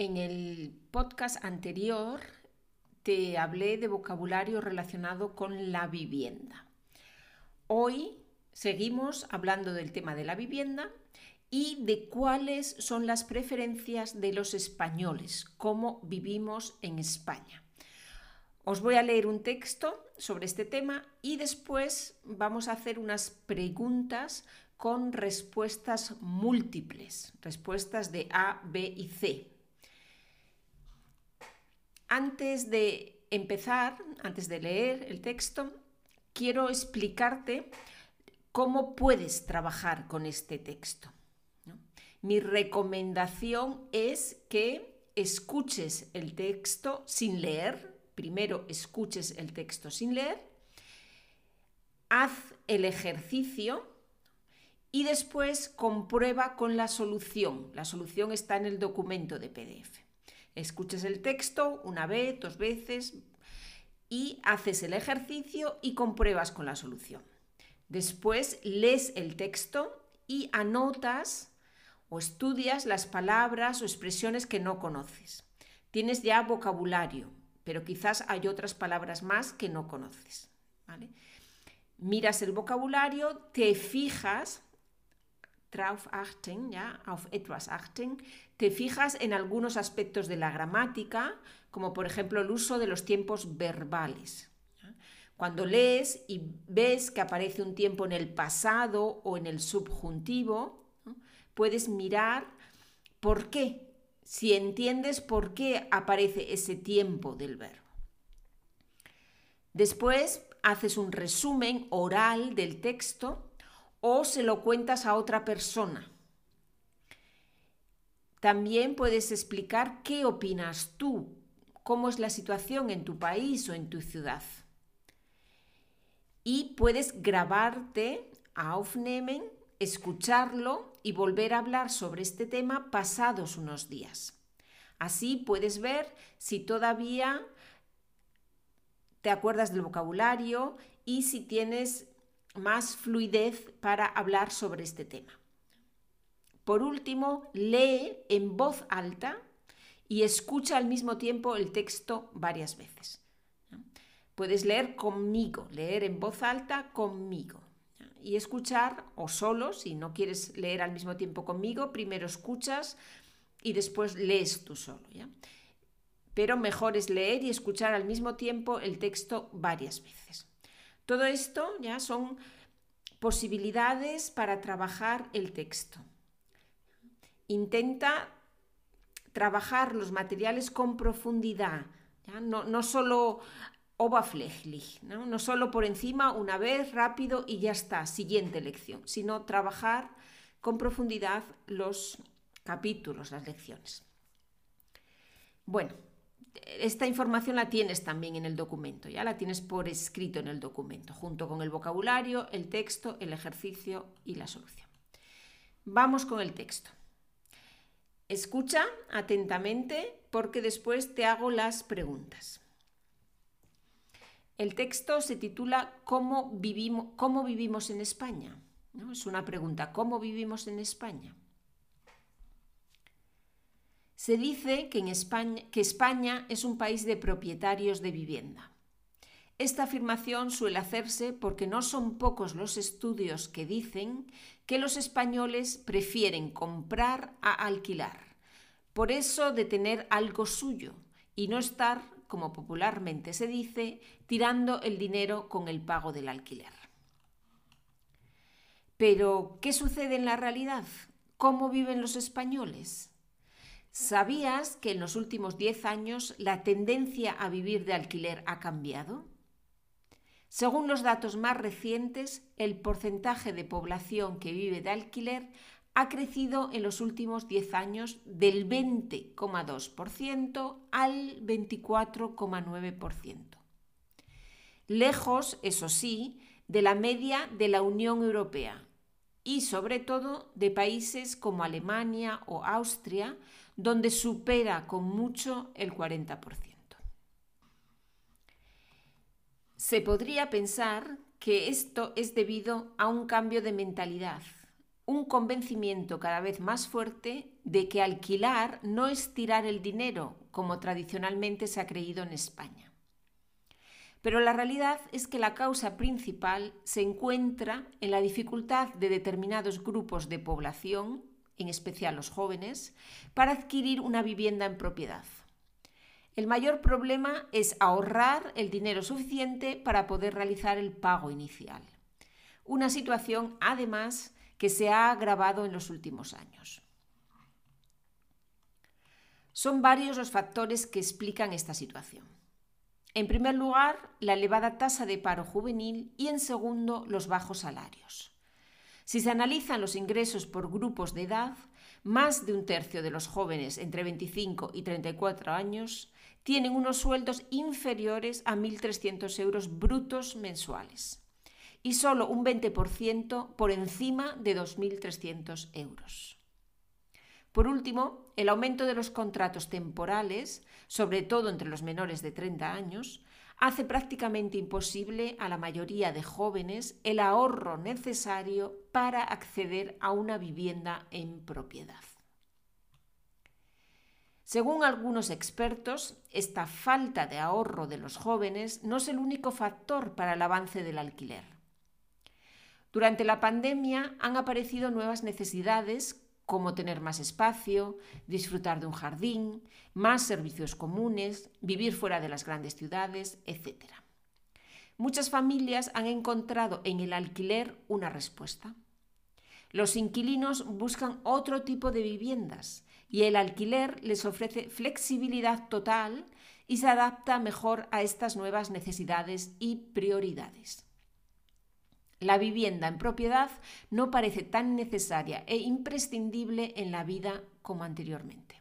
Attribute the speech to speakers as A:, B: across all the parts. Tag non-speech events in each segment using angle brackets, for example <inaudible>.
A: En el podcast anterior te hablé de vocabulario relacionado con la vivienda. Hoy seguimos hablando del tema de la vivienda y de cuáles son las preferencias de los españoles, cómo vivimos en España. Os voy a leer un texto sobre este tema y después vamos a hacer unas preguntas con respuestas múltiples, respuestas de A, B y C. Antes de empezar, antes de leer el texto, quiero explicarte cómo puedes trabajar con este texto. Mi recomendación es que escuches el texto sin leer, primero escuches el texto sin leer, haz el ejercicio y después comprueba con la solución. La solución está en el documento de PDF. Escuches el texto una vez, dos veces y haces el ejercicio y compruebas con la solución. Después lees el texto y anotas o estudias las palabras o expresiones que no conoces. Tienes ya vocabulario, pero quizás hay otras palabras más que no conoces. Miras el vocabulario, te fijas drauf achten, ¿ya? auf etwas achten, te fijas en algunos aspectos de la gramática, como por ejemplo el uso de los tiempos verbales. Cuando lees y ves que aparece un tiempo en el pasado o en el subjuntivo, puedes mirar por qué, si entiendes por qué aparece ese tiempo del verbo. Después haces un resumen oral del texto o se lo cuentas a otra persona. También puedes explicar qué opinas tú, cómo es la situación en tu país o en tu ciudad. Y puedes grabarte, aufnehmen, escucharlo y volver a hablar sobre este tema pasados unos días. Así puedes ver si todavía te acuerdas del vocabulario y si tienes más fluidez para hablar sobre este tema. Por último, lee en voz alta y escucha al mismo tiempo el texto varias veces. Puedes leer conmigo, leer en voz alta conmigo y escuchar o solo, si no quieres leer al mismo tiempo conmigo, primero escuchas y después lees tú solo. Pero mejor es leer y escuchar al mismo tiempo el texto varias veces. Todo esto ya son posibilidades para trabajar el texto. Intenta trabajar los materiales con profundidad, No, no, solo oberflächlich, ¿no? no solo por encima una vez rápido y ya está, siguiente lección, sino trabajar con profundidad los capítulos, las lecciones. Bueno, esta información la tienes también en el documento, ya la tienes por escrito en el documento, junto con el vocabulario, el texto, el ejercicio y la solución. Vamos con el texto. Escucha atentamente porque después te hago las preguntas. El texto se titula ¿Cómo vivimos, cómo vivimos en España? ¿No? Es una pregunta, ¿cómo vivimos en España? Se dice que, en España, que España es un país de propietarios de vivienda. Esta afirmación suele hacerse porque no son pocos los estudios que dicen que los españoles prefieren comprar a alquilar. Por eso de tener algo suyo y no estar, como popularmente se dice, tirando el dinero con el pago del alquiler. Pero, ¿qué sucede en la realidad? ¿Cómo viven los españoles? ¿Sabías que en los últimos 10 años la tendencia a vivir de alquiler ha cambiado? Según los datos más recientes, el porcentaje de población que vive de alquiler ha crecido en los últimos 10 años del 20,2% al 24,9%. Lejos, eso sí, de la media de la Unión Europea y sobre todo de países como Alemania o Austria, donde supera con mucho el 40%. Se podría pensar que esto es debido a un cambio de mentalidad, un convencimiento cada vez más fuerte de que alquilar no es tirar el dinero, como tradicionalmente se ha creído en España. Pero la realidad es que la causa principal se encuentra en la dificultad de determinados grupos de población, en especial los jóvenes, para adquirir una vivienda en propiedad. El mayor problema es ahorrar el dinero suficiente para poder realizar el pago inicial. Una situación, además, que se ha agravado en los últimos años. Son varios los factores que explican esta situación. En primer lugar, la elevada tasa de paro juvenil y en segundo, los bajos salarios. Si se analizan los ingresos por grupos de edad, más de un tercio de los jóvenes entre 25 y 34 años tienen unos sueldos inferiores a 1.300 euros brutos mensuales y solo un 20% por encima de 2.300 euros. Por último, el aumento de los contratos temporales, sobre todo entre los menores de 30 años, hace prácticamente imposible a la mayoría de jóvenes el ahorro necesario para acceder a una vivienda en propiedad. Según algunos expertos, esta falta de ahorro de los jóvenes no es el único factor para el avance del alquiler. Durante la pandemia han aparecido nuevas necesidades como tener más espacio, disfrutar de un jardín, más servicios comunes, vivir fuera de las grandes ciudades, etc. Muchas familias han encontrado en el alquiler una respuesta. Los inquilinos buscan otro tipo de viviendas y el alquiler les ofrece flexibilidad total y se adapta mejor a estas nuevas necesidades y prioridades. La vivienda en propiedad no parece tan necesaria e imprescindible en la vida como anteriormente.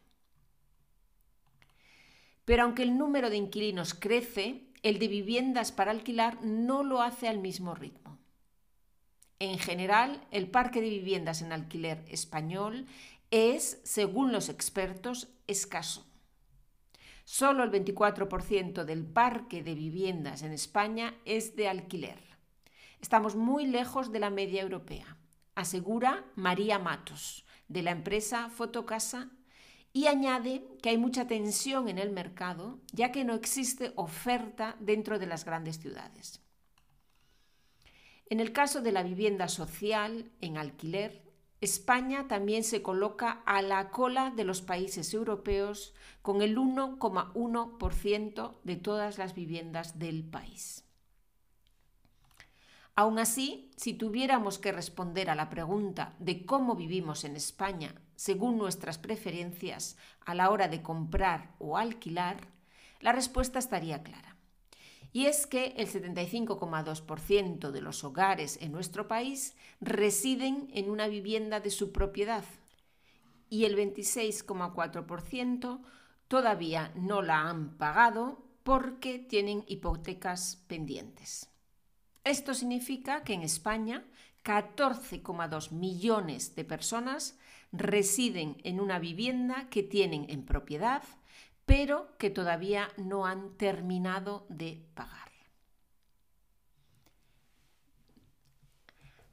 A: Pero aunque el número de inquilinos crece, el de viviendas para alquilar no lo hace al mismo ritmo. En general, el parque de viviendas en alquiler español es, según los expertos, escaso. Solo el 24% del parque de viviendas en España es de alquiler. Estamos muy lejos de la media europea, asegura María Matos, de la empresa Fotocasa, y añade que hay mucha tensión en el mercado, ya que no existe oferta dentro de las grandes ciudades. En el caso de la vivienda social en alquiler, España también se coloca a la cola de los países europeos con el 1,1% de todas las viviendas del país. Aún así, si tuviéramos que responder a la pregunta de cómo vivimos en España según nuestras preferencias a la hora de comprar o alquilar, la respuesta estaría clara. Y es que el 75,2% de los hogares en nuestro país residen en una vivienda de su propiedad y el 26,4% todavía no la han pagado porque tienen hipotecas pendientes. Esto significa que en España 14,2 millones de personas residen en una vivienda que tienen en propiedad, pero que todavía no han terminado de pagar.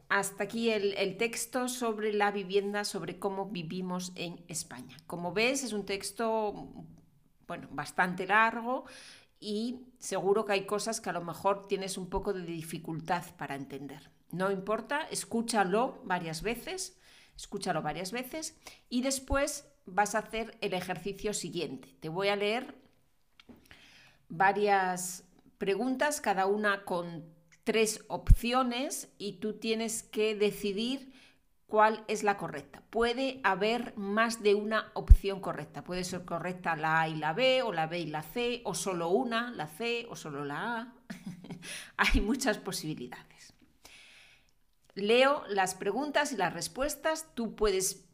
A: Hasta aquí el, texto sobre la vivienda, sobre cómo vivimos en España. Como ves, es un texto bueno, bastante largo y seguro que hay cosas que a lo mejor tienes un poco de dificultad para entender. No importa, escúchalo varias veces, escúchalo varias veces y después vas a hacer el ejercicio siguiente. Te voy a leer varias preguntas, cada una con tres opciones y tú tienes que decidir cuál es la correcta. Puede haber más de una opción correcta. Puede ser correcta la A y la B, o la B y la C, o solo una, la C, o solo la A. <laughs> Hay muchas posibilidades. Leo las preguntas y las respuestas. Tú puedes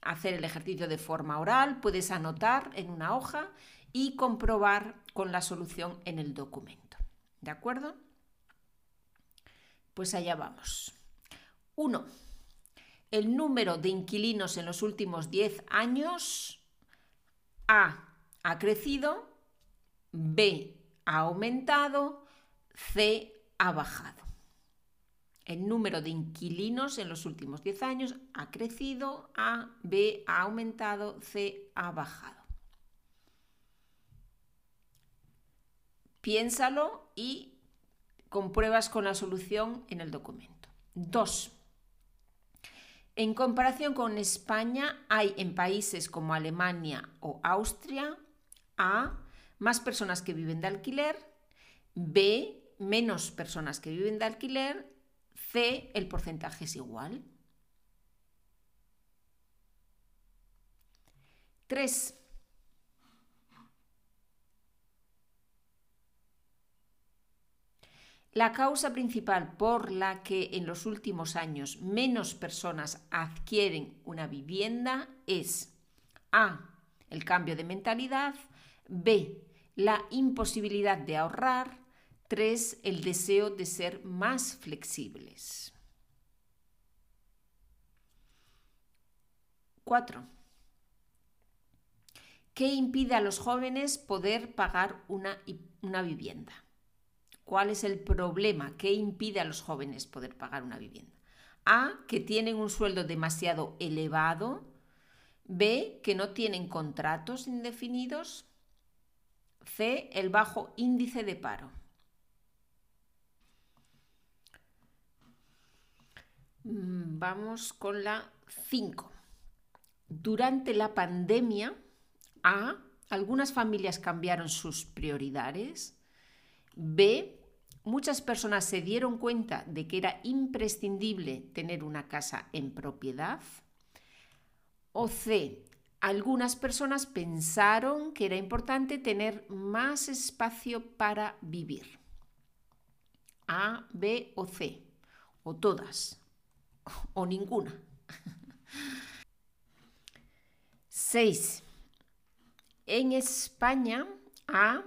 A: hacer el ejercicio de forma oral, puedes anotar en una hoja y comprobar con la solución en el documento. ¿De acuerdo? Pues allá vamos. 1 el número de inquilinos en los últimos 10 años A ha crecido, B ha aumentado, C ha bajado. El número de inquilinos en los últimos 10 años ha crecido, A, B ha aumentado, C ha bajado. Piénsalo y compruebas con la solución en el documento. 2. En comparación con España, hay en países como Alemania o Austria A. Más personas que viven de alquiler. B. Menos personas que viven de alquiler. C. El porcentaje es igual. 3. La causa principal por la que en los últimos años menos personas adquieren una vivienda es A. El cambio de mentalidad. B. La imposibilidad de ahorrar. 3. El deseo de ser más flexibles. 4. ¿Qué impide a los jóvenes poder pagar una, una vivienda? ¿Cuál es el problema? ¿Qué impide a los jóvenes poder pagar una vivienda? A, que tienen un sueldo demasiado elevado. B, que no tienen contratos indefinidos. C, el bajo índice de paro. Mm, vamos con la 5. Durante la pandemia, A, algunas familias cambiaron sus prioridades. B, muchas personas se dieron cuenta de que era imprescindible tener una casa en propiedad. O C, algunas personas pensaron que era importante tener más espacio para vivir. A, B o C, o todas, o ninguna. <laughs> 6. En España, A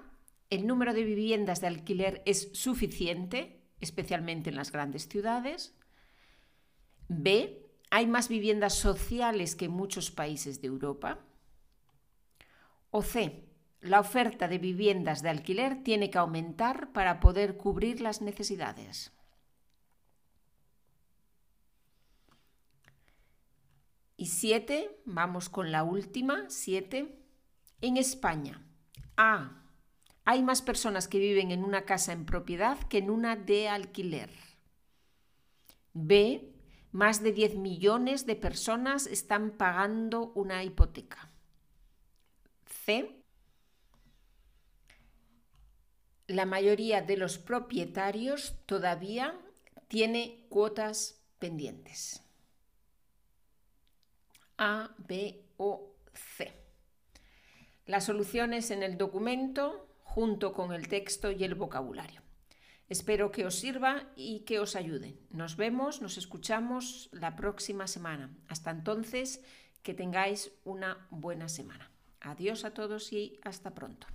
A: el número de viviendas de alquiler es suficiente, especialmente en las grandes ciudades. B. Hay más viviendas sociales que en muchos países de Europa. O C. La oferta de viviendas de alquiler tiene que aumentar para poder cubrir las necesidades. Y siete, vamos con la última, siete. En España, A hay más personas que viven en una casa en propiedad que en una de alquiler. B. Más de 10 millones de personas están pagando una hipoteca. C. La mayoría de los propietarios todavía tiene cuotas pendientes. A, B o C. Las soluciones en el documento junto con el texto y el vocabulario. Espero que os sirva y que os ayude. Nos vemos, nos escuchamos la próxima semana. Hasta entonces, que tengáis una buena semana. Adiós a todos y hasta pronto.